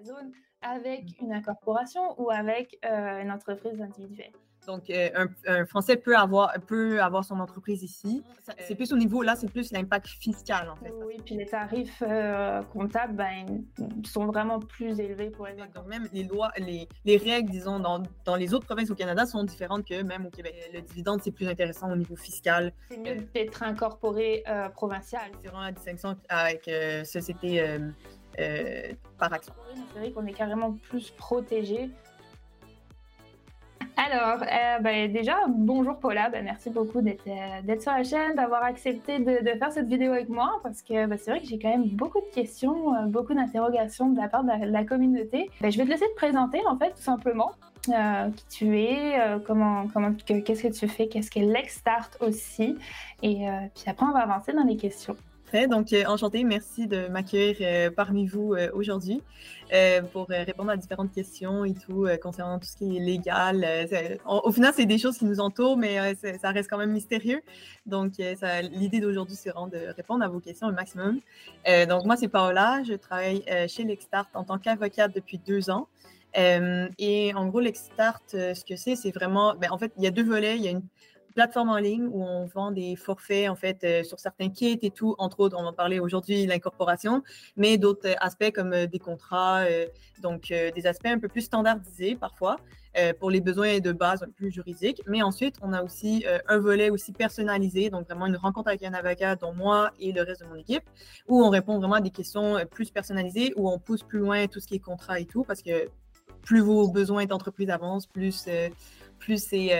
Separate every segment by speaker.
Speaker 1: Amazon avec mmh. une incorporation ou avec une entreprise individuelle.
Speaker 2: Donc, euh, un, Français peut avoir, peut avoir son entreprise ici. C'est plus au niveau, là, c'est plus l'impact fiscal, en fait.
Speaker 1: Oui, puis les tarifs euh, comptables ben, sont vraiment plus élevés pour les
Speaker 2: Donc, même les lois, les, les règles, disons, dans, dans, les autres provinces au Canada sont différentes que même au Québec. Le dividende, c'est plus intéressant au niveau fiscal.
Speaker 1: C'est mieux d'être incorporé euh, provincial.
Speaker 2: C'est vraiment la distinction avec société par action.
Speaker 1: C'est vrai qu'on est carrément plus protégé alors, euh, ben, déjà, bonjour Paula, ben, merci beaucoup d'être euh, sur la chaîne, d'avoir accepté de, faire cette vidéo avec moi, parce que ben, c'est vrai que j'ai quand même beaucoup de questions, euh, beaucoup d'interrogations de la part de la, communauté. je vais te laisser te présenter, en fait, tout simplement. qui tu es, comment, comment, qu'est-ce que tu fais, qu'est-ce qu'est l'Exstart aussi, et puis après on va avancer dans les questions.
Speaker 2: Donc, euh, enchantée, merci de m'accueillir euh, parmi vous euh, aujourd'hui pour répondre à différentes questions et tout concernant tout ce qui est légal. au final, c'est des choses qui nous entourent, mais ça reste quand même mystérieux. Donc, l'idée d'aujourd'hui, c'est vraiment de répondre à vos questions au maximum. donc, moi, c'est Paola. Je travaille chez Lexstart en tant qu'avocate depuis deux ans. et en gros, Lexstart, ce que c'est, c'est vraiment, ben, en fait, il y a deux volets. Il y a une plateforme en ligne où on vend des forfaits en fait euh, sur certains kits et tout. Entre autres, on va parler aujourd'hui l'incorporation, mais d'autres euh, aspects comme euh, des contrats, donc des aspects un peu plus standardisés parfois pour les besoins de base un peu plus juridiques. Mais ensuite, on a aussi un volet aussi personnalisé, donc vraiment une rencontre avec un avocat, dont moi et le reste de mon équipe, où on répond vraiment à des questions plus personnalisées, où on pousse plus loin tout ce qui est contrat et tout, parce que plus vos besoins d'entreprise avancent, plus plus c'est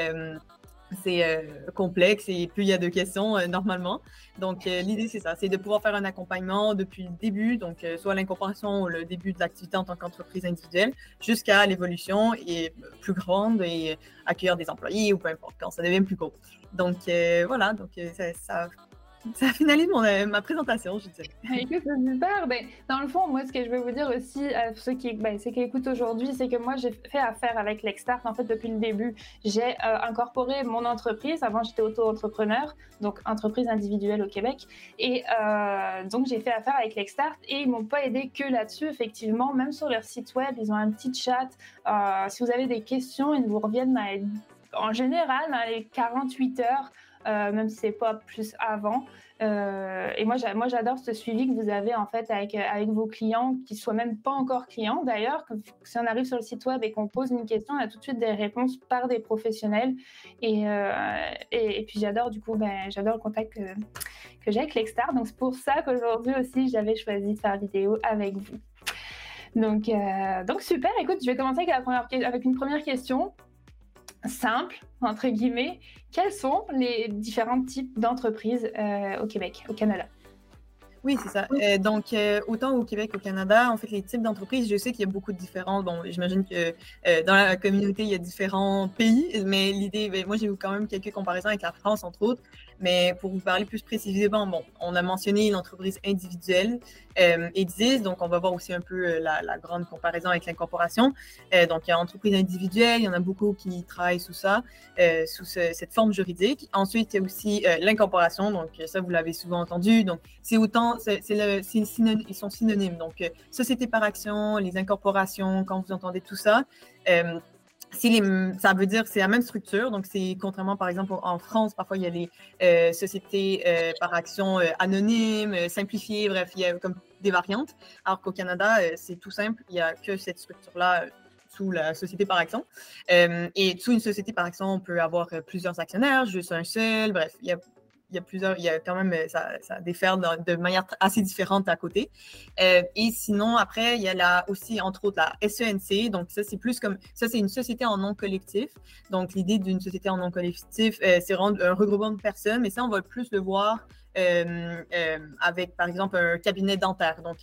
Speaker 2: c'est euh, complexe et plus il y a de questions euh, normalement. Donc, euh, l'idée, c'est ça, c'est de pouvoir faire un accompagnement depuis le début, donc soit l'incorporation ou le début de l'activité en tant qu'entreprise individuelle, jusqu'à l'évolution et plus grande et accueillir des employés ou peu importe, quand ça devient plus gros. Donc, voilà, donc ça, ça ça finalise mon, euh, ma présentation, je dirais.
Speaker 1: Écoute, c'est super. Ben, dans le fond, moi, ce que je veux vous dire aussi, à ceux qui, ben, qui écoutent aujourd'hui, c'est que moi, j'ai fait affaire avec l'Extart, en fait, depuis le début. J'ai euh, incorporé mon entreprise. Avant, j'étais auto-entrepreneur, donc entreprise individuelle au Québec. Et euh, donc, j'ai fait affaire avec l'Extart et ils m'ont pas aidé que là-dessus, effectivement. Même sur leur site web, ils ont un petit chat. si vous avez des questions, ils vous reviennent en général les 48 heures. Euh, même si c'est pas plus avant. Euh, et moi, moi, j'adore ce suivi que vous avez en fait avec, avec vos clients, qui soient même pas encore clients d'ailleurs. Si on arrive sur le site web et qu'on pose une question, on a tout de suite des réponses par des professionnels. Et, euh, et, puis j'adore du coup, ben, j'adore le contact que, que j'ai avec l'Extar. Donc c'est pour ça qu'aujourd'hui aussi, j'avais choisi de faire vidéo avec vous. Donc, donc super. Écoute, je vais commencer avec, la première, avec une première question simple, entre guillemets, quels sont les différents types d'entreprises euh, au Québec, au Canada?
Speaker 2: Oui, c'est ça. Euh, donc, euh, autant au Québec qu'au Canada, en fait, les types d'entreprises, je sais qu'il y a beaucoup de différents. Bon, j'imagine que dans la communauté, il y a différents pays, mais l'idée, ben, moi, j'ai eu quand même quelques comparaisons avec la France, entre autres. Mais pour vous parler plus précisément, bon, on a mentionné une entreprise individuelle, euh, donc on va voir aussi un peu euh, la, grande comparaison avec l'incorporation. Euh, donc il y a entreprise individuelle, il y en a beaucoup qui travaillent sous ça, euh, sous cette forme juridique. Ensuite, il y a aussi l'incorporation, donc ça vous l'avez souvent entendu. Donc c'est autant, c'est, ils sont synonymes. Donc société par action, les incorporations, quand vous entendez tout ça ça veut dire c'est la même structure. Donc, c'est contrairement, par exemple, en France, parfois, il y a des euh, sociétés euh, par action euh, anonymes, simplifiées, bref, il y a comme des variantes. Alors qu'au Canada, c'est tout simple, il n'y a que cette structure-là sous la société par action. et sous une société par action, on peut avoir plusieurs actionnaires, juste un seul, bref, il y a il y a plusieurs, il y a quand même, ça, ça diffère de, manière assez différente à côté. Euh, et sinon, après, il y a là aussi, entre autres, la SENC. Donc, ça, c'est plus comme, ça, c'est une société en nom collectif. Donc, l'idée d'une société en nom collectif, euh, c'est un regroupement de personnes, mais ça, on va plus le voir euh, avec, par exemple, un cabinet dentaire. Donc,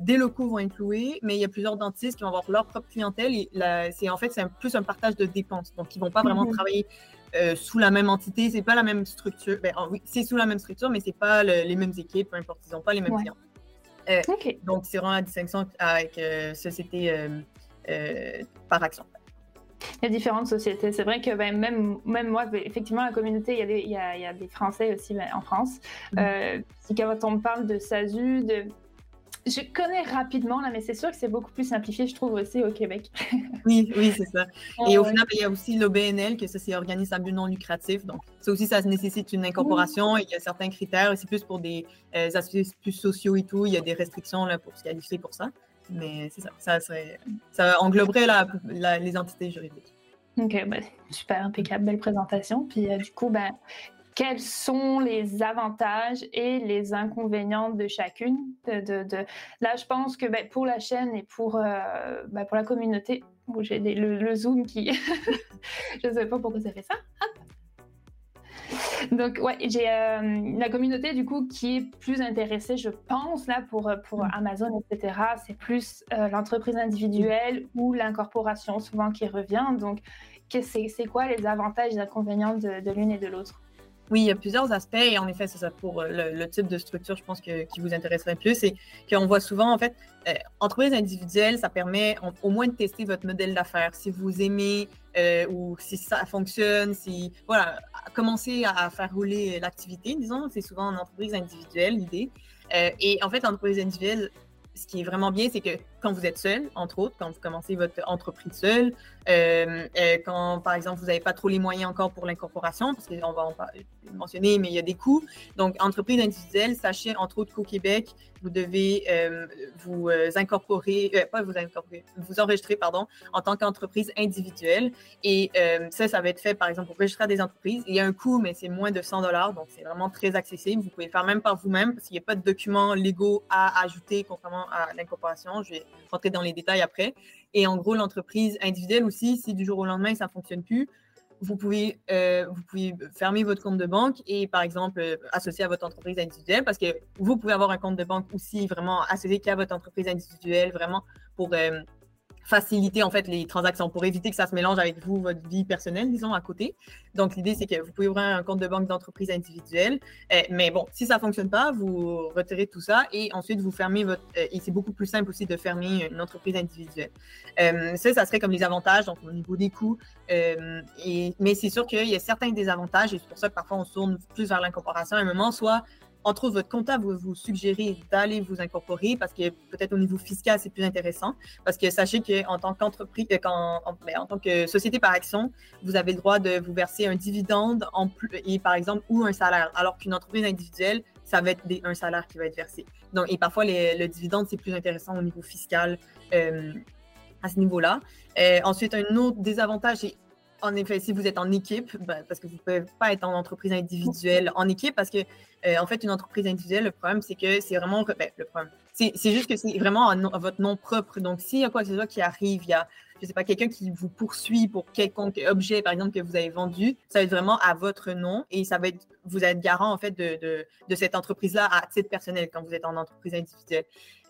Speaker 2: des locaux vont être loués, mais il y a plusieurs dentistes qui vont avoir leur propre clientèle. Et c'est en fait, c'est plus un partage de dépenses. Donc, ils ne vont pas vraiment mhm. travailler euh, sous la même entité. C'est pas la même structure. Ben, oui, c'est sous la même structure, mais c'est pas les mêmes équipes, peu importe, ils n'ont pas les mêmes clients. Euh, donc, c'est vraiment la distinction avec euh, société par action.
Speaker 1: Il y a différentes sociétés. C'est vrai que ben, même, même moi, ben, effectivement, la communauté, il y a des, il y a, il y a des Français aussi ben, en France. Mm quand on parle de SASU, de je connais rapidement, là, mais c'est sûr que c'est beaucoup plus simplifié, je trouve aussi au Québec.
Speaker 2: oui, oui, c'est ça. Et au final, il y a aussi l'OBNL, que ça, c'est organisme à but non lucratif. Donc, ça aussi, ça nécessite une incorporation. Il y a certains critères. C'est plus pour des euh, aspects plus sociaux et tout. Il y a des restrictions là, pour se qualifier pour ça. Mais c'est ça. Ça, serait, ça engloberait la, les entités juridiques.
Speaker 1: OK, ben, super, impeccable, belle présentation. Puis euh, du coup, ben, quels sont les avantages et les inconvénients de chacune. De, Là, je pense que ben, pour la chaîne et pour, euh, ben, pour la communauté, j'ai le, zoom qui... je ne sais pas pourquoi ça fait ça. Donc, ouais, j'ai euh, la communauté du coup qui est plus intéressée, je pense, là, pour, pour mm. Amazon, etc. C'est plus euh, l'entreprise individuelle ou l'incorporation, souvent qui revient. Donc, c'est quoi les avantages et les inconvénients de l'une et de l'autre?
Speaker 2: Oui, il y a plusieurs aspects et en effet, c'est ça pour euh, le, type de structure, je pense que, qui vous intéresserait plus, c'est qu'on voit souvent, en fait, euh, entreprise individuelle, ça permet au moins de tester votre modèle d'affaires. Si vous aimez euh, ou si ça fonctionne, si, voilà, commencer à, faire rouler l'activité, disons, c'est souvent en entreprise individuelle, l'idée. et en fait, l'entreprise individuelle, ce qui est vraiment bien, c'est que quand vous êtes seul, entre autres, quand vous commencez votre entreprise seul, euh, euh, quand, par exemple, vous n'avez pas trop les moyens encore pour l'incorporation, parce qu'on va en mentionner, mais il y a des coûts. Donc, entreprise individuelle, sachez, entre autres, qu'au Québec, vous devez euh, vous incorporer, pas vous enregistrer, pardon, en tant qu'entreprise individuelle. Et ça, ça va être fait, par exemple, pour registrer des entreprises. Il y a un coût, mais c'est moins de 100 dollars, donc c'est vraiment très accessible. Vous pouvez le faire même par vous-même, parce qu'il n'y a pas de documents légaux à ajouter, contrairement à l'incorporation. Je vais rentrer dans les détails après. Et en gros, l'entreprise individuelle aussi, si du jour au lendemain, ça ne fonctionne plus, vous pouvez, euh, vous pouvez fermer votre compte de banque et, par exemple, euh, associer à votre entreprise individuelle parce que vous pouvez avoir un compte de banque aussi vraiment associé qu'à votre entreprise individuelle, vraiment pour euh, faciliter en fait les transactions pour éviter que ça se mélange avec vous, votre vie personnelle, disons, à côté. Donc, l'idée, c'est que vous pouvez ouvrir un compte de banque d'entreprise individuelle. Euh, mais bon, si ça ne fonctionne pas, vous retirez tout ça et ensuite vous fermez votre. Euh, et c'est beaucoup plus simple aussi de fermer une entreprise individuelle. Euh, ça, ça serait comme les avantages, donc au niveau des coûts. et, mais c'est sûr qu'il y a certains désavantages et c'est pour ça que parfois on tourne plus vers l'incorporation à un moment, soit entre autres, votre comptable vous suggérer d'aller vous incorporer parce que peut-être au niveau fiscal, c'est plus intéressant. Parce que sachez qu'en tant qu'entreprise, euh, en, ben, en, tant que société par action, vous avez le droit de vous verser un dividende en par exemple, ou un salaire. Alors qu'une entreprise individuelle, ça va être un salaire qui va être versé. Donc, et parfois, le dividende, c'est plus intéressant au niveau fiscal euh, à ce niveau-là. Euh, ensuite, un autre désavantage, c'est en effet, si vous êtes en équipe, ben, parce que vous ne pouvez pas être en entreprise individuelle en équipe, parce que euh, en fait, une entreprise individuelle, le problème, c'est que c'est vraiment ben, le. C'est juste que c'est vraiment à, votre nom propre. Donc, s'il y a quoi que ce soit qui arrive, il y a, je sais pas, quelqu'un qui vous poursuit pour quelconque objet, par exemple, que vous avez vendu, ça va être vraiment à votre nom et ça va être, vous êtes garant, en fait, de cette entreprise-là à titre personnel quand vous êtes en entreprise individuelle.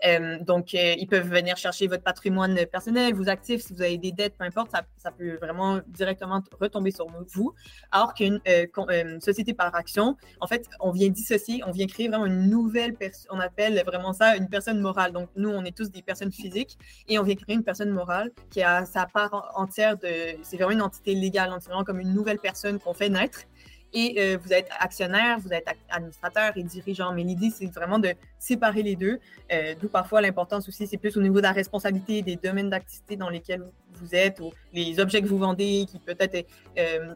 Speaker 2: Euh, donc, euh, ils peuvent venir chercher votre patrimoine personnel, vos actifs, si vous avez des dettes, peu importe, ça, peut vraiment directement retomber sur vous. Alors qu'une euh, société par action, en fait, on vient dissocier, on vient créer vraiment une nouvelle personne, on appelle vraiment ça une personne morale. Donc, nous, on est tous des personnes physiques et on vient créer une personne morale qui a sa part entière de. C'est vraiment une entité légale, donc c'est vraiment comme une nouvelle personne qu'on fait naître et euh, vous êtes actionnaire, vous êtes administrateur et dirigeant. Mais l'idée, c'est vraiment de séparer les deux, euh, d'où parfois l'importance aussi, c'est plus au niveau de la responsabilité des domaines d'activité dans lesquels vous êtes ou les objets que vous vendez qui peut-être euh,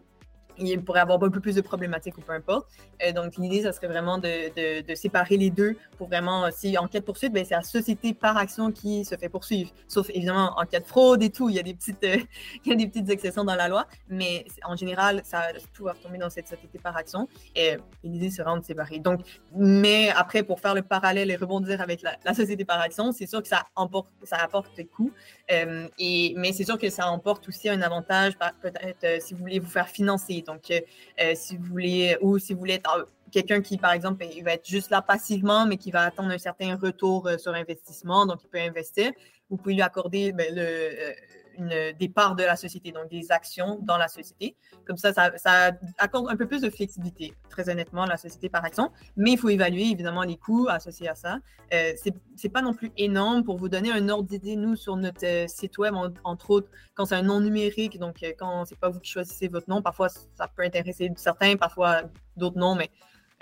Speaker 2: il pourrait avoir un peu plus de problématiques ou peu importe. Euh, donc, l'idée, ça serait vraiment de, de, séparer les deux pour vraiment, si en cas de poursuite, ben, c'est la société par action qui se fait poursuivre. Sauf évidemment en cas de fraude et tout, il y a des petites, euh, il y a des petites exceptions dans la loi, mais en général, ça, tout va retomber dans cette société par action. Et, l'idée, vraiment de séparer. Donc, mais après, pour faire le parallèle et rebondir avec la, société par action, c'est sûr que ça, emporte, ça apporte des coûts. Euh, et, mais c'est sûr que ça emporte aussi un avantage, peut-être si vous voulez vous faire financer. Donc, euh, euh, si vous voulez, ou si vous voulez être euh, quelqu'un qui, par exemple, il va être juste là passivement, mais qui va attendre un certain retour sur investissement, donc il peut investir, vous pouvez lui accorder ben, le, des parts de la société, donc des actions dans la société. Comme ça, ça, accorde un peu plus de flexibilité, très honnêtement, la société par action. Mais il faut évaluer évidemment les coûts associés à ça. Euh, c'est pas non plus énorme pour vous donner un ordre d'idée. Nous, sur notre euh, site web, entre autres, quand c'est un nom numérique, donc euh, quand c'est pas vous qui choisissez votre nom, parfois ça peut intéresser certains, parfois d'autres noms, mais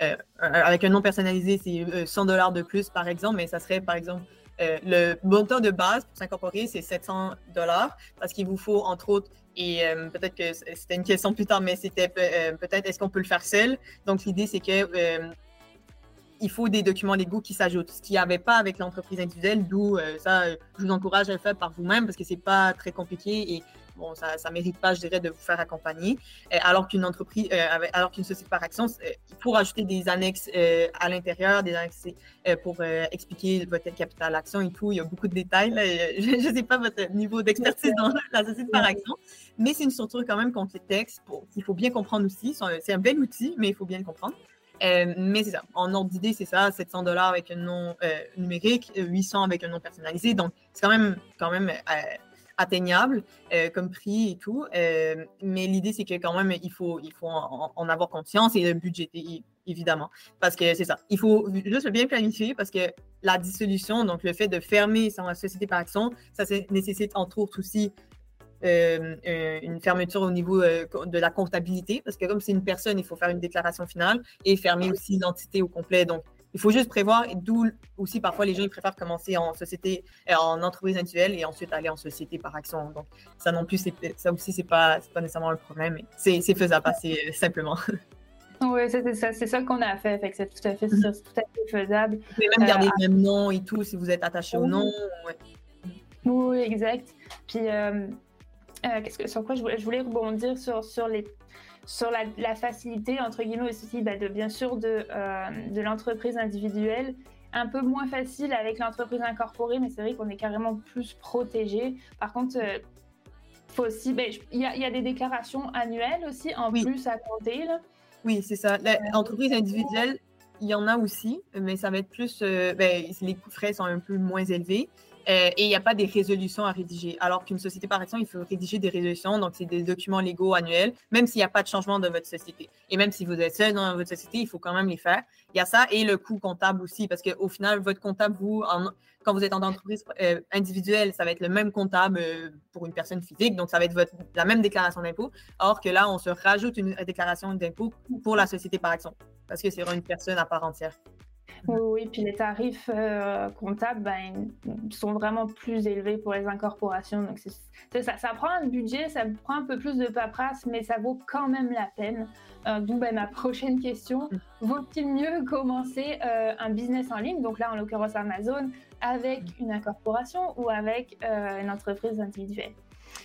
Speaker 2: euh, avec un nom personnalisé, c'est 100 dollars de plus, par exemple, mais ça serait, par exemple, le montant de base pour s'incorporer, c'est 700 dollars parce qu'il vous faut, entre autres, et peut-être que c'était une question plus tard, mais c'était peut-être est-ce qu'on peut le faire seul? Donc, l'idée, c'est que il faut des documents légaux qui s'ajoutent, ce qu'il n'y avait pas avec l'entreprise individuelle, d'où ça, je vous encourage à le faire par vous-même parce que c'est pas très compliqué et bon, ça ne mérite pas, je dirais, de vous faire accompagner. Euh, alors qu'une entreprise, euh, alors qu'une société par action, euh, il faut rajouter des annexes à l'intérieur, des annexes pour expliquer votre capital action et tout. Il y a beaucoup de détails. Je ne sais pas votre niveau d'expertise dans la société par action, mais c'est une structure quand même complexe qu'il faut bien comprendre aussi. C'est un bel outil, mais il faut bien le comprendre. mais c'est ça. En ordre d'idée, c'est ça 700 dollars avec un nom numérique, 800 avec un nom personnalisé. Donc, c'est quand même, quand même atteignable euh, comme prix et tout. Euh, mais l'idée, c'est que quand même, il faut, il faut en, avoir conscience et le budget, évidemment. Parce que c'est ça. Il faut juste bien planifier parce que la dissolution, donc le fait de fermer sa société par action, ça nécessite entre autres aussi euh, une fermeture au niveau de la comptabilité, parce que comme c'est une personne, il faut faire une déclaration finale et fermer aussi l'entité au complet. Donc, il faut juste prévoir, d'où aussi parfois les gens ils préfèrent commencer en société, euh, en entreprise individuelle et ensuite aller en société par action. Donc ça non plus, ça aussi c'est pas, pas nécessairement le problème, c'est faisable assez euh, simplement.
Speaker 1: Oui, c'est ça, c'est ça qu'on a fait, fait c'est tout à fait, tout à fait faisable. Vous
Speaker 2: pouvez même garder le euh, même nom et tout si vous êtes attaché au nom.
Speaker 1: Oui, exact. Puis qu'est-ce que sur quoi je voulais, je voulais rebondir sur, sur les sur la, facilité, entre guillemets, aussi, bah, de, bien sûr, de, euh, de l'entreprise individuelle. Un peu moins facile avec l'entreprise incorporée, mais c'est vrai qu'on est carrément plus protégé. Par contre, euh, faut aussi, bah, il y, a, y, a des déclarations annuelles aussi en plus à compter.
Speaker 2: Oui, c'est ça. L'entreprise individuelle, il y en a aussi, mais ça va être plus, euh, ben, les coûts frais sont un peu moins élevés. Euh, et il n'y a pas des résolutions à rédiger. Alors qu'une société par action, il faut rédiger des résolutions, donc c'est des documents légaux annuels, même s'il n'y a pas de changement de votre société. Et même si vous êtes seul dans votre société, il faut quand même les faire. Il y a ça et le coût comptable aussi, parce qu'au final, votre comptable, vous, quand vous êtes en entreprise euh, individuelle, ça va être le même comptable euh, pour une personne physique, donc ça va être la même déclaration d'impôt. Or que là, on se rajoute une déclaration d'impôt pour la société par action, parce que c'est une personne à part entière.
Speaker 1: Oui, puis les tarifs euh, comptables ben, sont vraiment plus élevés pour les incorporations. Donc, c'est ça. Ça prend un budget, ça prend un peu plus de paperasse, mais ça vaut quand même la peine. Euh, D'où ben, ma prochaine question. Mm. Vaut-il mieux commencer euh, un business en ligne, donc là, en l'occurrence Amazon, avec une incorporation ou avec une entreprise individuelle?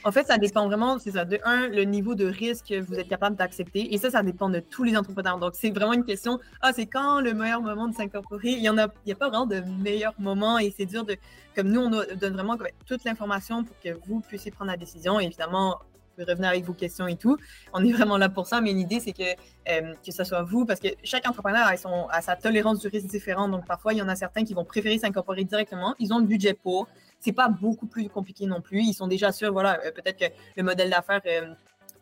Speaker 2: En fait, ça dépend vraiment, c'est ça, de un, le niveau de risque que vous êtes capable d'accepter. Et ça, ça dépend de tous les entrepreneurs. Donc, c'est vraiment une question, ah, c'est quand le meilleur moment de s'incorporer? Il n'y a, a pas vraiment de meilleur moment et c'est dur de, comme nous, on donne vraiment toute l'information pour que vous puissiez prendre la décision. évidemment, vous pouvez revenir avec vos questions et tout. On est vraiment là pour ça, mais l'idée, c'est que, euh, que ce soit vous, parce que chaque entrepreneur a, a sa tolérance du risque différente. Donc, parfois, il y en a certains qui vont préférer s'incorporer directement. Ils ont le budget pour c'est pas beaucoup plus compliqué non plus. Ils sont déjà sûrs, voilà, euh, peut-être que le modèle d'affaires euh,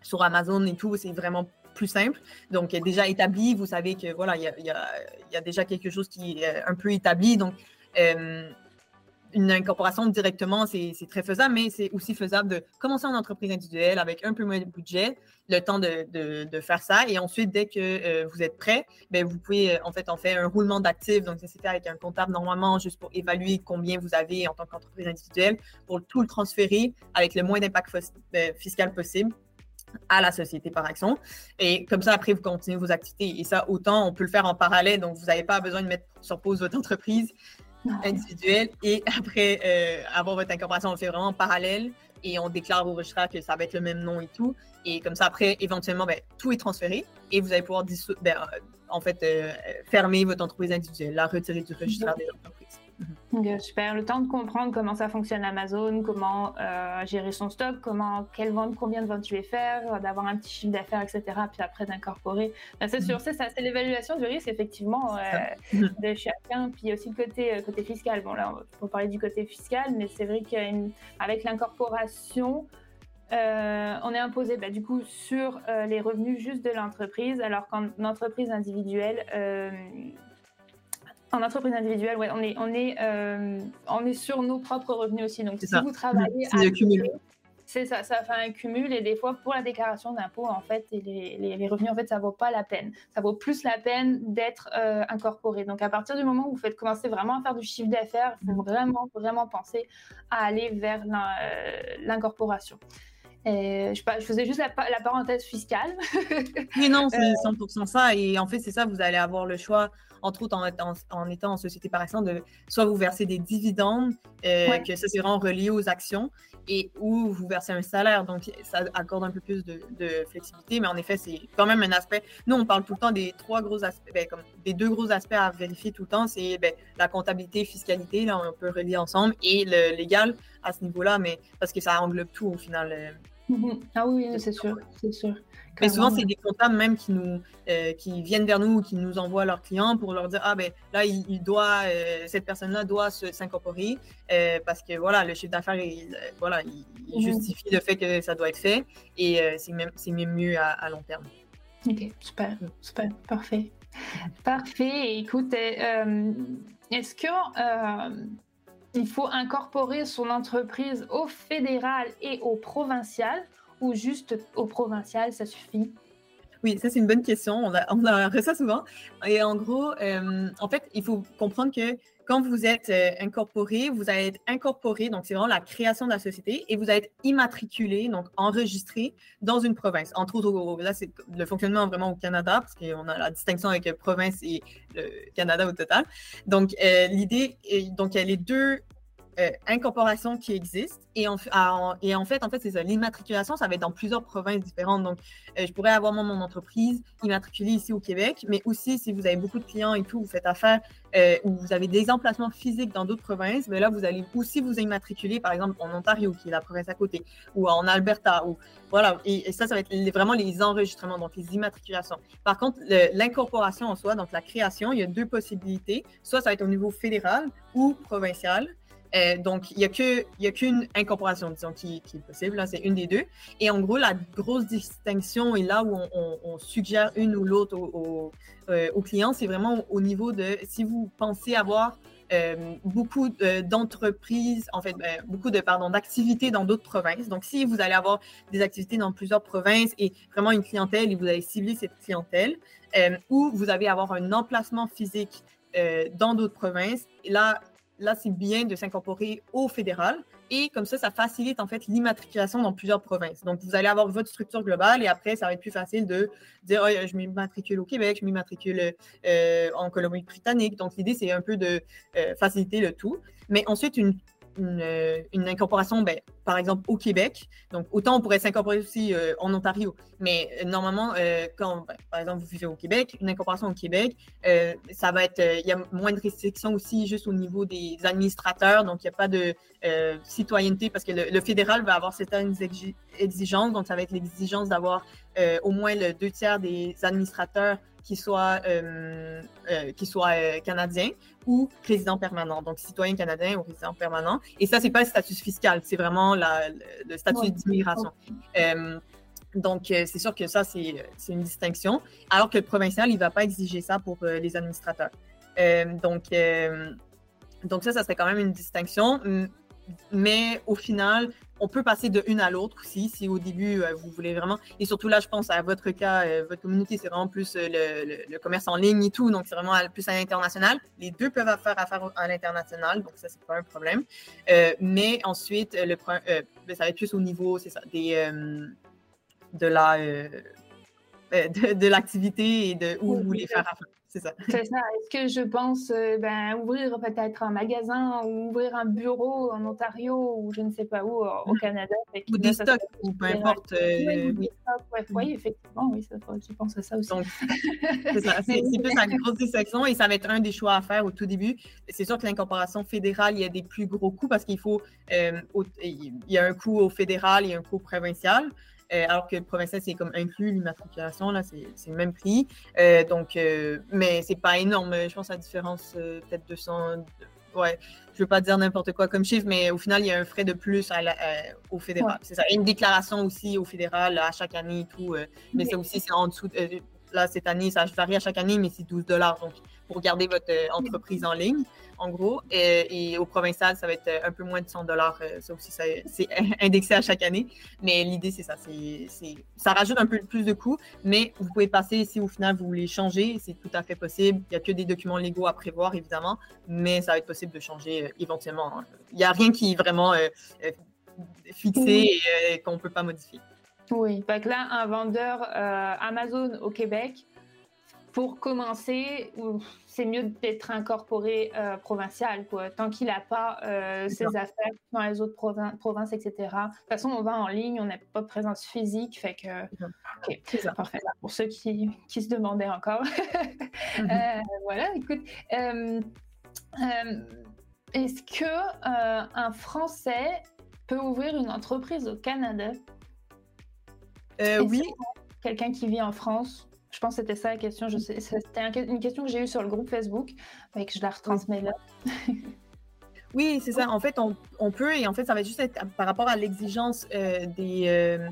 Speaker 2: sur Amazon et tout, c'est vraiment plus simple. Donc, déjà établi, vous savez que voilà, il y a, déjà quelque chose qui est un peu établi. Donc, une incorporation directement, c'est très faisable, mais c'est aussi faisable de commencer en entreprise individuelle avec un peu moins de budget, le temps de, faire ça. Et ensuite, dès que euh, vous êtes prêt, ben, vous pouvez, euh, en fait, en faire un roulement d'actifs. Donc, ça c'est avec un comptable normalement, juste pour évaluer combien vous avez en tant qu'entreprise individuelle, pour tout le transférer avec le moins d'impact euh, fiscal possible à la société par action. Et comme ça, après, vous continuez vos activités. Et ça, autant, on peut le faire en parallèle. Donc, vous n'avez pas besoin de mettre sur pause votre entreprise individuelle et après euh, avoir votre incorporation, on fait vraiment en parallèle et on déclare au registrar que ça va être le même nom et tout. Et comme ça, après, éventuellement, ben, tout est transféré et vous allez pouvoir ben, en fait, euh, fermer votre entreprise individuelle, la retirer du registre des entreprises.
Speaker 1: Super. Le temps de comprendre comment ça fonctionne Amazon, comment euh, gérer son stock, comment, quelle vente, combien de ventes tu veux faire, d'avoir un petit chiffre d'affaires, etc. Puis après d'incorporer. Ben, c'est sûr, mhm. c'est ça, c'est l'évaluation du risque, effectivement, euh, mhm. de chacun. Puis aussi le côté, euh, côté fiscal. Bon, là, on va parler du côté fiscal, mais c'est vrai qu'avec l'incorporation, on est imposé bah, du coup sur les revenus juste de l'entreprise, alors qu'en entreprise individuelle, en entreprise individuelle, ouais, on est, on est, euh, on est sur nos propres revenus aussi. Donc, si vous travaillez, C'est ça, ça fait un cumul et des fois pour la déclaration d'impôt, en fait, et les, les, revenus, en fait, ça vaut pas la peine. Ça vaut plus la peine d'être euh, incorporé. Donc à partir du moment où vous faites commencer vraiment à faire du chiffre d'affaires, il faut vraiment, vraiment penser à aller vers euh, je, je, faisais juste la, la parenthèse fiscale.
Speaker 2: Mais non, c'est 100% ça. Et en fait, c'est ça, vous allez avoir le choix entre autres en, étant en société par exemple, de soit vous versez des dividendes, euh, que ça c'est vraiment relié aux actions, et ou vous versez un salaire. Donc, ça accorde un peu plus de, flexibilité, mais en effet, c'est quand même un aspect. Nous, on parle tout le temps des trois gros aspects, ben, comme des deux gros aspects à vérifier tout le temps, c'est ben, la comptabilité, fiscalité, là, on peut relier ensemble, et le légal à ce niveau-là, mais parce que ça englobe tout au final. Euh,
Speaker 1: Mhm. Ah oui, c'est sûr, c'est sûr.
Speaker 2: Mais souvent, c'est des comptables même qui, nous, euh, qui viennent vers nous ou qui nous envoient leurs clients pour leur dire Ah, ben là, il, doit, euh, cette personne-là doit s'incorporer euh, parce que voilà, le chiffre d'affaires, voilà, il, mhm. justifie le fait que ça doit être fait et c'est même, même mieux à, long terme.
Speaker 1: Ok, super, super, parfait. Parfait. Écoute, est-ce que il faut incorporer son entreprise au fédéral et au provincial ou juste au provincial, ça suffit?
Speaker 2: Oui, ça c'est une bonne question. On a, on a ça souvent. Et en gros, euh, en fait, il faut comprendre que quand vous êtes euh, incorporé, vous allez être incorporé, donc c'est vraiment la création de la société, et vous allez être immatriculé, donc enregistré dans une province. Entre autres, là, c'est le fonctionnement vraiment au Canada, parce qu'on a la distinction avec province et le Canada au total. Donc, euh, l'idée, donc il y a les deux euh, incorporation qui existe. Et en, fait, en fait c'est ça. L'immatriculation, ça va être dans plusieurs provinces différentes. Donc, euh, je pourrais avoir mon, mon, entreprise immatriculée ici au Québec, mais aussi si vous avez beaucoup de clients et tout, vous faites affaire euh, ou vous avez des emplacements physiques dans d'autres provinces, mais là, vous allez aussi vous immatriculer, par exemple, en Ontario, qui est la province à côté, ou en Alberta, ou voilà. Et, ça, ça va être vraiment les enregistrements, donc les immatriculations. Par contre, l'incorporation en soi, donc la création, il y a deux possibilités. Soit ça va être au niveau fédéral ou provincial. Euh, donc, il n'y a qu'une incorporation, disons, qui, est possible. C'est une des deux. Et en gros, la grosse distinction est là où on, suggère une ou l'autre aux euh, clients. C'est vraiment au niveau de si vous pensez avoir euh, beaucoup d'entreprises, en fait, ben, beaucoup de, pardon, d'activités dans d'autres provinces. Donc, si vous allez avoir des activités dans plusieurs provinces et vraiment une clientèle et vous allez cibler cette clientèle, ou vous allez avoir un emplacement physique dans d'autres provinces, là, là, c'est bien de s'incorporer au fédéral. Et comme ça, ça facilite en fait l'immatriculation dans plusieurs provinces. Donc, vous allez avoir votre structure globale et après, ça va être plus facile de dire oh, je m'immatricule au Québec, je m'immatricule euh, en Colombie-Britannique. Donc, l'idée, c'est un peu de euh, faciliter le tout. Mais ensuite, une euh, une, incorporation, ben, par exemple, au Québec. Donc, autant on pourrait s'incorporer aussi euh, en Ontario. Mais euh, normalement, quand, ben, par exemple, vous vivez au Québec, une incorporation au Québec, ça va être, il y a moins de restrictions aussi juste au niveau des administrateurs. Donc, il n'y a pas de citoyenneté parce que le, fédéral va avoir certaines exigences. Donc, ça va être l'exigence d'avoir au moins le deux tiers des administrateurs qui soient, qui soient canadiens ou résident permanent, donc citoyen canadien ou résident permanent. Et ça, c'est pas le statut fiscal, c'est vraiment le, statut d'immigration. Euh, donc, euh, c'est sûr que ça, c'est une distinction, alors que le provincial, il ne va pas exiger ça pour euh, les administrateurs. donc, donc, ça, ça serait quand même une distinction. Mais au final, on peut passer de une à l'autre aussi, si au début, euh, vous voulez vraiment. Et surtout là, je pense à votre cas, euh, votre communauté, c'est vraiment plus euh, le, commerce en ligne et tout, donc c'est vraiment plus à l'international. Les deux peuvent faire affaire à l'international, donc ça, c'est pas un problème. mais ensuite, le, ben, ça va être plus au niveau, c'est ça, des, de la de, l'activité et de où vous voulez faire affaire. C'est ça.
Speaker 1: Est-ce que je pense euh, ben, ouvrir peut-être un magasin ou ouvrir un bureau en Ontario ou je ne sais pas où au mm. Canada?
Speaker 2: ou des stocks, ou peu importe.
Speaker 1: oui, oui. effectivement, oui, ça, je pense à ça aussi.
Speaker 2: c'est ça. C'est plus la grosse dissection et ça va être un des choix à faire au tout début. C'est sûr que l'incorporation fédérale, il y a des plus gros coûts parce qu'il faut, euh, il y a un coût au fédéral et un coût au provincial. Euh, alors que le provincial, c'est comme inclus l'immatriculation, là, c'est le même prix. Euh, donc, euh, mais c'est pas énorme. Je pense à la différence, peut-être 200. Ouais, je veux pas dire n'importe quoi comme chiffre, mais au final, il y a un frais de plus au fédéral. C'est ça. une déclaration aussi au fédéral à chaque année et tout. mais c'est aussi, c'est en dessous. là, cette année, ça varie à chaque année, mais c'est 12 dollars. Donc, pour garder votre entreprise en ligne en gros. Et, au provincial, ça va être un peu moins de 100 dollars. Ça aussi, c'est indexé à chaque année. Mais l'idée, c'est ça. Ça rajoute un peu plus de coûts, mais vous pouvez passer si au final vous voulez changer. C'est tout à fait possible. Il n'y a que des documents légaux à prévoir, évidemment, mais ça va être possible de changer éventuellement. Hein. Il n'y a rien qui est vraiment fixé et qu'on ne peut pas modifier.
Speaker 1: Oui, fait que là, un vendeur euh, Amazon au Québec, pour commencer, c'est mieux d'être incorporé euh, provincial, quoi. Tant qu'il n'a pas euh, ses affaires dans les autres provinces, etc. De toute façon, on va en ligne, on n'a pas de présence physique, fait que. Ok, parfait. Pour ceux qui, qui, se demandaient encore. Mhm. voilà, écoute. Est-ce que un Français peut ouvrir une entreprise au Canada?
Speaker 2: Euh, oui.
Speaker 1: Quelqu'un qui vit en France. Je pense que c'était ça la question. C'était une question que j'ai eue sur le groupe Facebook et que je la retransmets là.
Speaker 2: oui, c'est ça. En fait, on, peut, et en fait, ça va juste être par rapport à l'exigence euh, des. Euh.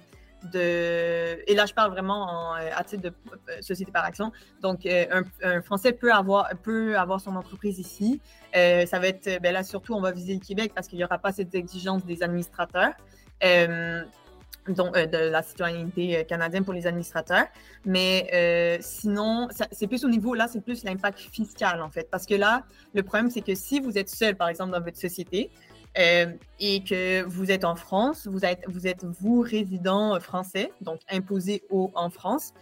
Speaker 2: Et là, je parle vraiment à titre de société par action. Donc, un, Français peut avoir, peut avoir son entreprise ici. ça va être, ben là, surtout, on va viser le Québec parce qu'il n'y aura pas cette exigence des administrateurs euh, de la citoyenneté euh, canadienne pour les administrateurs. Mais euh, sinon, c'est plus au niveau, là, c'est plus l'impact fiscal, en fait. Parce que là, le problème, c'est que si vous êtes seul, par exemple, dans votre société, et que vous êtes en France, vous êtes, vous résident français, donc imposé au, en France.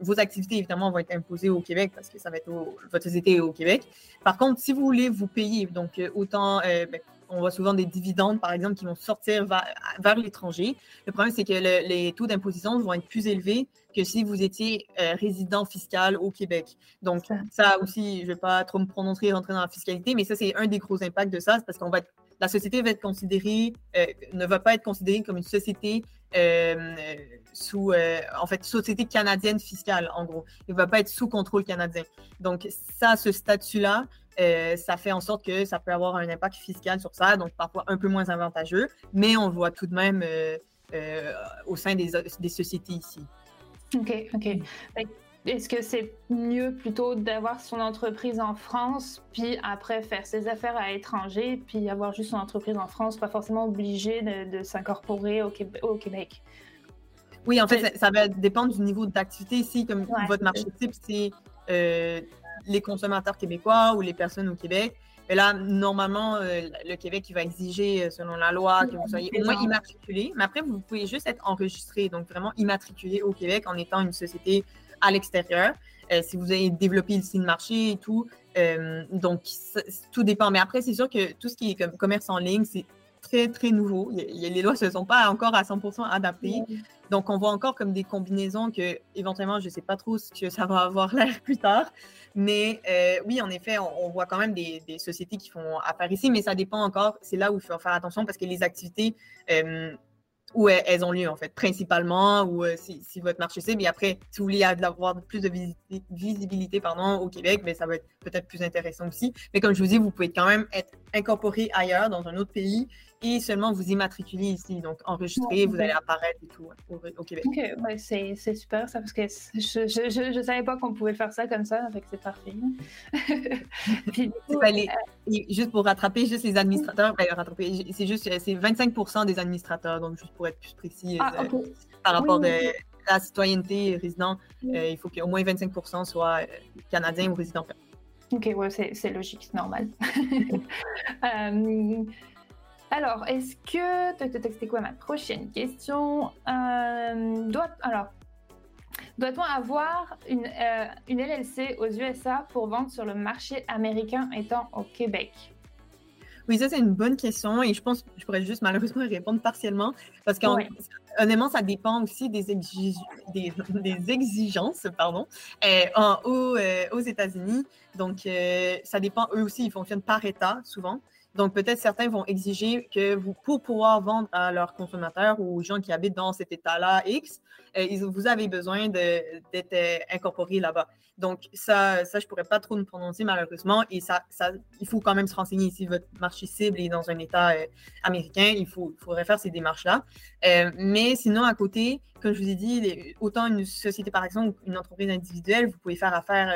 Speaker 2: vos activités, évidemment, vont être imposées au Québec parce que ça va être votre société au Québec. Par contre, si vous voulez vous payer, donc autant ben, on voit souvent des dividendes, par exemple, qui vont sortir vers, l'étranger. Le problème, c'est que les taux d'imposition vont être plus élevés que si vous étiez euh, résident fiscal au Québec. Donc, ça aussi, je ne vais pas trop me prononcer et rentrer dans la fiscalité, mais ça, c'est un des gros impacts de ça, parce qu'on va la société va être considérée, euh, ne va pas être considérée comme une société euh, sous, en fait, société canadienne fiscale, en gros. Il ne va pas être sous contrôle canadien. Donc, ça, ce statut-là, euh, ça fait en sorte que ça peut avoir un impact fiscal sur ça, donc parfois un peu moins avantageux, mais on le voit tout de même euh, euh, au sein des, des, sociétés ici.
Speaker 1: OK, OK. Est-ce que c'est mieux plutôt d'avoir son entreprise en France, puis après faire ses affaires à l'étranger, puis avoir juste son entreprise en France, pas forcément obligé de, s'incorporer au, au, Québec?
Speaker 2: Oui, en fait, ça, va dépendre du niveau d'activité ici. Comme votre marché type, c'est les consommateurs québécois ou les personnes au Québec. Et là, normalement, euh, le Québec il va exiger, euh, selon la loi, que vous soyez au moins immatriculé. Mais après, vous pouvez juste être enregistré, donc vraiment immatriculé au Québec en étant une société à l'extérieur. Euh, si vous avez développé le site marché et tout. donc, tout dépend. Mais après, c'est sûr que tout ce qui est comme commerce en ligne, c'est très, très nouveau. les lois ne sont pas encore à 100% adaptées. Donc, on voit encore comme des combinaisons que, éventuellement, je ne sais pas trop ce que ça va avoir l'air plus tard. Mais euh, oui, en effet, on, voit quand même des, sociétés qui font affaire ici, mais ça dépend encore. C'est là où il faut faire attention parce que les activités euh, où elles ont lieu, en fait, principalement, ou euh, si, votre marché cible. Et après, si vous voulez avoir plus de visibilité pardon, au Québec, mais ça va être peut-être plus intéressant aussi. Mais comme je vous dis, vous pouvez quand même être incorporé ailleurs, dans un autre pays, et seulement vous immatriculer ici. Donc, enregistrer, vous allez apparaître et tout au, Québec.
Speaker 1: OK, ouais, c'est super ça, parce que je ne savais pas qu'on pouvait faire ça comme ça, donc c'est parfait.
Speaker 2: Euh, juste pour rattraper, juste les administrateurs, ben, rattraper, c'est juste c'est 25% des administrateurs, donc juste pour être plus précis ah, euh, par rapport à la citoyenneté résident, euh, il faut qu'au moins 25% soient canadiens ou résidents.
Speaker 1: Ok, ouais, c'est logique, c'est normal. Alors, est-ce que. C'était quoi ma prochaine question? Euh, doit... Alors, doit-on avoir une, euh, une LLC aux USA pour vendre sur le marché américain étant au Québec?
Speaker 2: Oui, ça, c'est une bonne question et je pense que je pourrais juste malheureusement répondre partiellement parce qu'honnêtement, ça dépend aussi des, des, exigences pardon, euh, en, aux, aux États-Unis. Donc, ça dépend, eux aussi, ils fonctionnent par État souvent. Donc, peut-être certains vont exiger que vous, pour pouvoir vendre à leurs consommateurs ou aux gens qui habitent dans cet état-là X, euh, vous avez besoin d'être euh, incorporé là-bas. Donc, ça, ça je ne pourrais pas trop me prononcer malheureusement. Et ça, ça, il faut quand même se renseigner si votre marché cible est dans un État euh, américain. Il, faut, faudrait faire ces démarches-là. mais sinon, à côté, comme je vous ai dit, autant une société par exemple une entreprise individuelle, vous pouvez faire affaire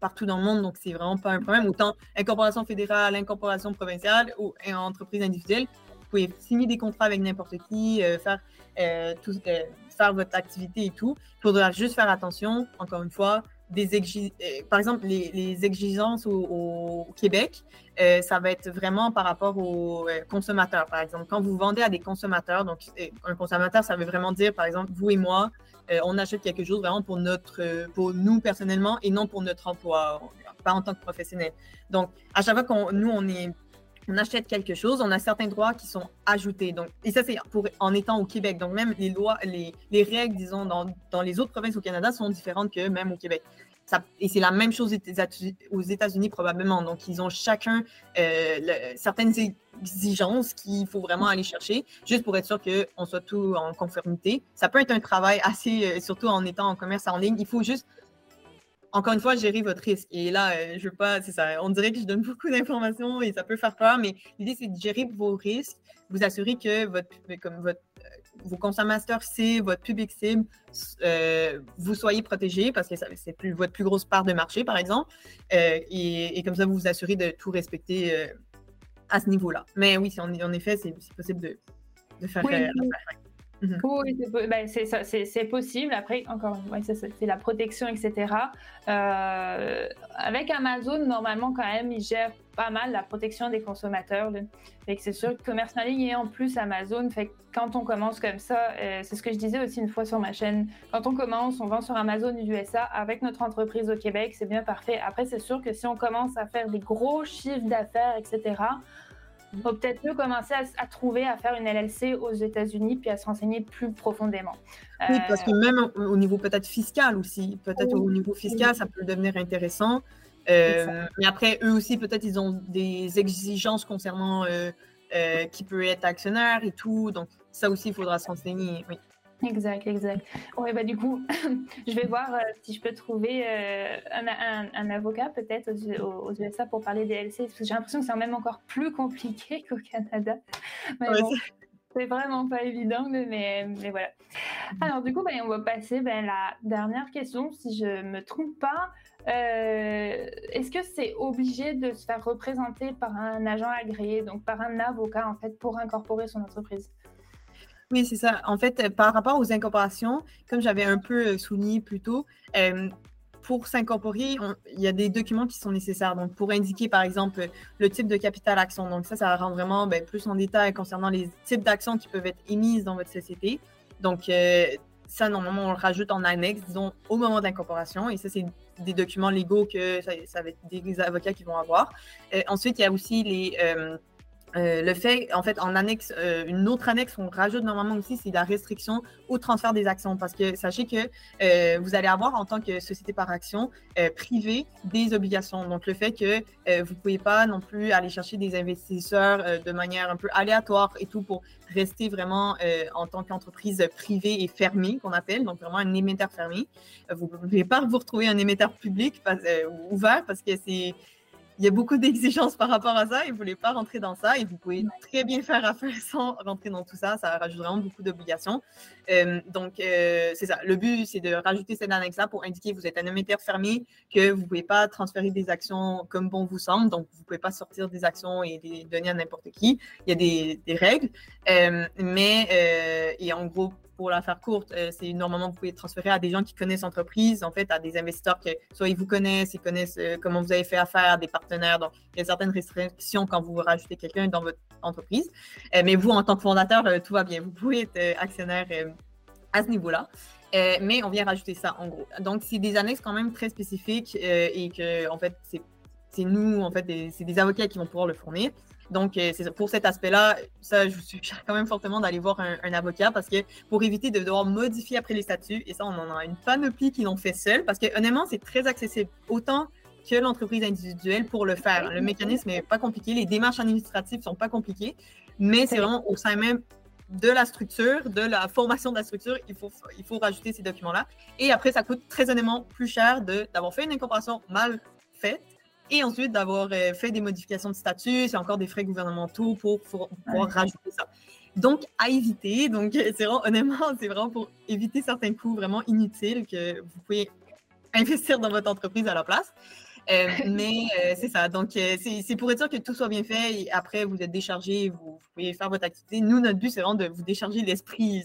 Speaker 2: partout dans le monde, donc c'est vraiment pas un problème. Autant incorporation fédérale, incorporation provinciale ou entreprise individuelle, vous pouvez signer des contrats avec n'importe qui, euh, faire, euh, tout, euh, faire votre activité et tout. Il faudra juste faire attention, encore une fois, des par exemple, les, exigences au, Québec, ça va être vraiment par rapport aux consommateurs. Par exemple, quand vous vendez à des consommateurs, donc un consommateur, ça veut vraiment dire, par exemple, vous et moi, on achète quelque chose vraiment pour notre, pour nous personnellement et non pour notre emploi, pas en tant que professionnel. Donc, à chaque fois qu'on nous on est on achète quelque chose, on a certains droits qui sont ajoutés. Donc, et ça, c'est pour en étant au Québec. Donc, même les lois, les, les règles, disons, dans, dans, les autres provinces au Canada sont différentes que même au Québec. Ça, et c'est la même chose aux États-Unis probablement. Donc, ils ont chacun euh, certaines exigences qu'il faut vraiment aller chercher, juste pour être sûr qu'on soit tout en conformité. Ça peut être un travail assez, euh, surtout en étant en commerce en ligne. Il faut juste encore une fois, gérer votre risque. Et là, euh, je veux pas, c'est ça, on dirait que je donne beaucoup d'informations et ça peut faire peur, mais l'idée, c'est de gérer vos risques, vous assurer que votre, comme votre, euh, vos consommateurs c'est votre public cible, euh, vous soyez protégés parce que c'est plus, votre plus grosse part de marché, par exemple. et, comme ça, vous vous assurez de tout respecter à ce niveau-là. Mais oui, en, en effet, c'est possible de, de faire.
Speaker 1: Mhm. Oui, ben, c'est possible. Après, encore, ouais, c'est la protection, etc. Euh, avec Amazon, normalement, quand même, ils gèrent pas mal la protection des consommateurs. c'est sûr que commerce en ligne et en plus Amazon, fait quand on commence comme ça, euh, c'est ce que je disais aussi une fois sur ma chaîne, quand on commence, on vend sur Amazon USA avec notre entreprise au Québec, c'est bien parfait. Après, c'est sûr que si on commence à faire des gros chiffres d'affaires, etc., il faut peut-être mieux commencer à, trouver, à faire une LLC aux États-Unis, puis à se renseigner plus profondément.
Speaker 2: Oui, parce que même au niveau peut-être fiscal aussi, peut-être au niveau fiscal, ça peut devenir intéressant. Euh, mais après, eux aussi, peut-être, ils ont des exigences concernant euh, euh, qui peut être actionnaire et tout. Donc, ça aussi, il faudra se renseigner. Oui.
Speaker 1: Exact, exact. Ouais, bah du coup, je vais voir euh, si je peux trouver euh, un, un, avocat peut-être aux, USA pour parler des LC, parce que j'ai l'impression que c'est même encore plus compliqué qu'au Canada. Mais bon, c'est vraiment pas évident, mais, mais voilà. Alors du coup, ben, on va passer ben, la dernière question, si je me trompe pas. Euh, est-ce que c'est obligé de se faire représenter par un agent agréé, donc par un avocat en fait, pour incorporer son entreprise?
Speaker 2: Oui, c'est ça. En fait, euh, par rapport aux incorporations, comme j'avais un peu euh, souligné plus tôt, euh, pour s'incorporer, il y a des documents qui sont nécessaires. Donc, pour indiquer, par exemple, le type de capital action. Donc, ça, ça rend vraiment ben, plus en détail concernant les types d'actions qui peuvent être émises dans votre société. Donc, ça, normalement, on le rajoute en annexe, disons, au moment d'incorporation. Et ça, c'est des documents légaux que ça, va être des avocats qui vont avoir. ensuite, il y a aussi les euh, le fait, en fait, en annexe, euh, une autre annexe qu'on rajoute normalement aussi, c'est la restriction au transfert des actions. Parce que sachez que euh, vous allez avoir en tant que société par action privée des obligations. Donc, le fait que vous ne pouvez pas non plus aller chercher des investisseurs de manière un peu aléatoire et tout pour rester vraiment en tant qu'entreprise privée et fermée, qu'on appelle, donc vraiment un émetteur fermé. Vous ne pouvez pas vous retrouver un émetteur public ouvert parce que c'est il y a beaucoup d'exigences par rapport à ça et vous ne voulez pas rentrer dans ça et vous pouvez très bien faire affaire sans rentrer dans tout ça. Ça rajoute vraiment beaucoup d'obligations. Euh, donc, euh, c'est ça. Le but, c'est de rajouter cette annexe-là pour indiquer que vous êtes un émetteur fermé, que vous ne pouvez pas transférer des actions comme bon vous semble. Donc, vous ne pouvez pas sortir des actions et les donner à n'importe qui. Il y a des, des règles. Euh, mais, et en gros, pour la faire courte, euh, c'est normalement vous pouvez transférer à des gens qui connaissent l'entreprise, en fait, à des investisseurs que soit ils vous connaissent, ils connaissent euh, comment vous avez fait affaire, des partenaires. Donc, il y a certaines restrictions quand vous rajoutez quelqu'un dans votre entreprise. Euh, mais vous, en tant que fondateur, tout va bien. Vous pouvez être actionnaire à ce niveau-là. mais on vient rajouter ça en gros. Donc, c'est des annexes quand même très spécifiques et que, en fait, c'est nous, en fait, c'est des avocats qui vont pouvoir le fournir. Donc, euh, pour cet aspect-là, ça, je vous suggère quand même fortement d'aller voir un, avocat parce que pour éviter de devoir modifier après les statuts, et ça, on en a une panoplie qui l'ont fait seul parce que honnêtement, c'est très accessible. Autant que l'entreprise individuelle pour le faire. Le mécanisme n'est pas compliqué, les démarches administratives ne sont pas compliquées, mais c'est vraiment au sein même de la structure, de la formation de la structure, il faut, il faut rajouter ces documents-là. Et après, ça coûte très honnêtement plus cher d'avoir fait une incorporation mal faite et ensuite d'avoir euh, fait des modifications de statut, c'est encore des frais gouvernementaux pour, pouvoir rajouter ça. Donc, à éviter. Donc, c'est vraiment, honnêtement, c'est vraiment pour éviter certains coûts vraiment inutiles que vous pouvez investir dans votre entreprise à la place. mais c'est ça. Donc, c'est pour être sûr que tout soit bien fait. Et après, vous êtes déchargé, vous, pouvez faire votre activité. Nous, notre but, c'est vraiment de vous décharger l'esprit.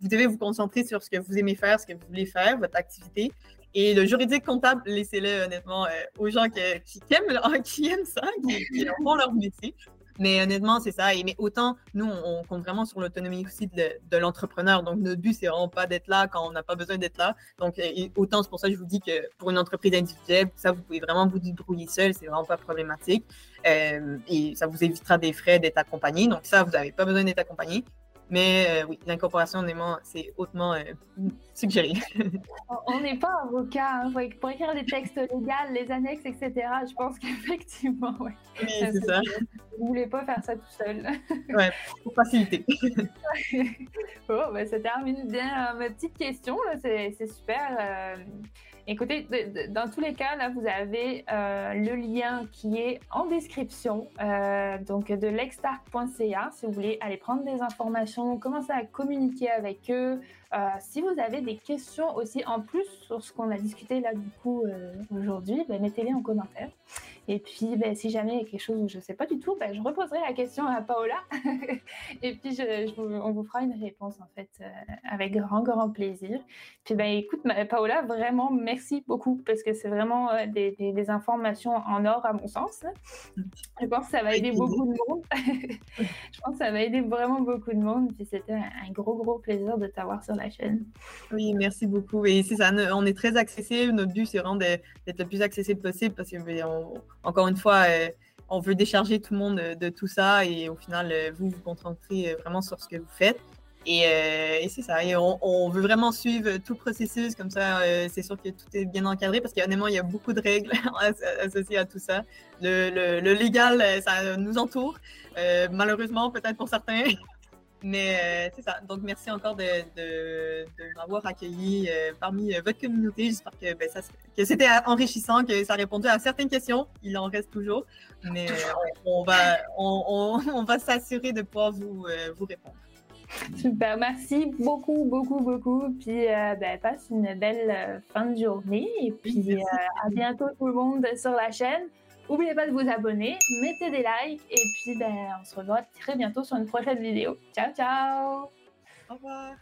Speaker 2: Vous devez vous concentrer sur ce que vous aimez faire, ce que vous voulez faire, votre activité. Et le juridique comptable, laissez-le honnêtement aux gens qui, aiment, ça, qui, qui font leur métier. Mais honnêtement, c'est ça. Et, mais autant, nous, on, compte vraiment sur l'autonomie aussi de, l'entrepreneur. Donc, notre but, c'est vraiment pas d'être là quand on n'a pas besoin d'être là. Donc, autant, c'est pour ça que je vous dis que pour une entreprise individuelle, ça, vous pouvez vraiment vous débrouiller seul. C'est vraiment pas problématique. Euh, et ça vous évitera des frais d'être accompagné. Donc, ça, vous n'avez pas besoin d'être accompagné. Mais euh, oui, l'incorporation, honnêtement, c'est hautement euh, suggéré.
Speaker 1: On n'est pas avocat. Hein. Pour écrire les textes légaux, les annexes, etc., je pense qu'effectivement, oui.
Speaker 2: Oui, c'est ça.
Speaker 1: Vous ne voulez pas faire ça tout seul.
Speaker 2: Oui, pour faciliter.
Speaker 1: bon, ben, ça termine bien ma petite question. C'est super. Écoutez, dans tous les cas, là, vous avez euh, le lien qui est en description, euh, donc de lextark.ca, si vous voulez aller prendre des informations, commencer à communiquer avec eux. Euh, si vous avez des questions aussi en plus sur ce qu'on a discuté là du coup aujourd'hui, ben, mettez-les en commentaire. Et puis, ben, si jamais il y a quelque chose où je ne sais pas du tout, ben, je reposerai la question à Paola. et puis, je, on vous fera une réponse, en fait, euh, avec grand, grand plaisir. Puis, ben, écoute, Paola, vraiment, merci beaucoup, parce que c'est vraiment euh, des, des, informations en or, à mon sens. Je pense que ça va aider beaucoup de monde. je pense que ça va aider vraiment beaucoup de monde. Puis, c'était un, gros, gros plaisir de t'avoir sur la chaîne.
Speaker 2: Oui, merci beaucoup. Et c'est ça, on est très accessible. Notre but, c'est vraiment d'être le plus accessible possible, parce que ben, on, encore une fois, euh, on veut décharger tout le monde de, tout ça et au final, euh, vous vous concentrez euh, vraiment sur ce que vous faites. Et, c'est ça. Et on, veut vraiment suivre tout le processus, comme ça, c'est sûr que tout est bien encadré parce qu'honnêtement, il y a beaucoup de règles associées à tout ça. Le, le légal, ça nous entoure, malheureusement, peut-être pour certains. Mais euh, c'est ça. Donc, merci encore de, de, m'avoir accueilli euh, parmi euh, votre communauté. J'espère que, ben, que c'était enrichissant, que ça a répondu à certaines questions. Il en reste toujours. Mais on, va, on, on, va s'assurer de pouvoir vous, vous répondre.
Speaker 1: Super, merci beaucoup, beaucoup, beaucoup. Puis, ben, passe une belle fin de journée. Et puis, à bientôt tout le monde sur la chaîne. N'oubliez pas de vous abonner, mettez des likes et puis ben, on se revoit très bientôt sur une prochaine vidéo. Ciao, ciao
Speaker 2: Au revoir